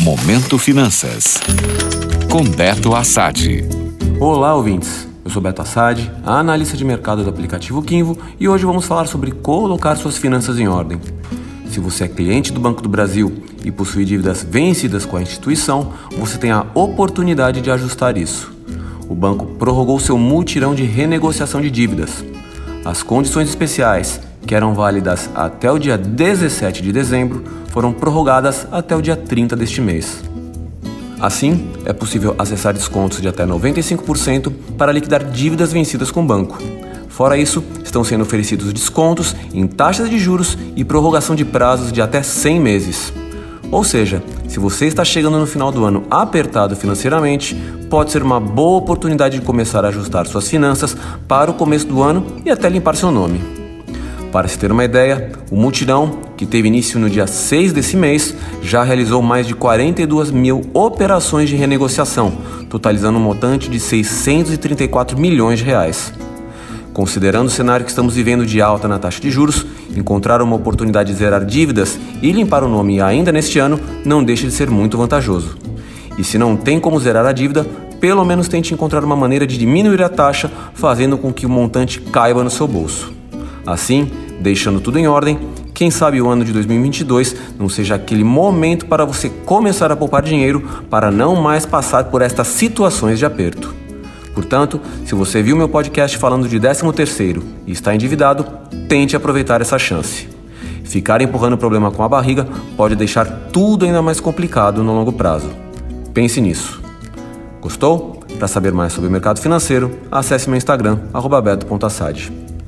Momento Finanças. Com Beto Assad. Olá, ouvintes. Eu sou Beto Assad, analista de mercado do aplicativo Kinvo, e hoje vamos falar sobre colocar suas finanças em ordem. Se você é cliente do Banco do Brasil e possui dívidas vencidas com a instituição, você tem a oportunidade de ajustar isso. O banco prorrogou seu multirão de renegociação de dívidas. As condições especiais que eram válidas até o dia 17 de dezembro, foram prorrogadas até o dia 30 deste mês. Assim, é possível acessar descontos de até 95% para liquidar dívidas vencidas com o banco. Fora isso, estão sendo oferecidos descontos em taxas de juros e prorrogação de prazos de até 100 meses. Ou seja, se você está chegando no final do ano apertado financeiramente, pode ser uma boa oportunidade de começar a ajustar suas finanças para o começo do ano e até limpar seu nome. Para se ter uma ideia, o mutirão, que teve início no dia 6 desse mês, já realizou mais de 42 mil operações de renegociação, totalizando um montante de 634 milhões de reais. Considerando o cenário que estamos vivendo de alta na taxa de juros, encontrar uma oportunidade de zerar dívidas e limpar o nome ainda neste ano não deixa de ser muito vantajoso. E se não tem como zerar a dívida, pelo menos tente encontrar uma maneira de diminuir a taxa, fazendo com que o montante caiba no seu bolso. Assim, deixando tudo em ordem, quem sabe o ano de 2022 não seja aquele momento para você começar a poupar dinheiro para não mais passar por estas situações de aperto. Portanto, se você viu meu podcast falando de 13º e está endividado, tente aproveitar essa chance. Ficar empurrando o problema com a barriga pode deixar tudo ainda mais complicado no longo prazo. Pense nisso. Gostou? Para saber mais sobre o mercado financeiro, acesse meu Instagram, beto.assad.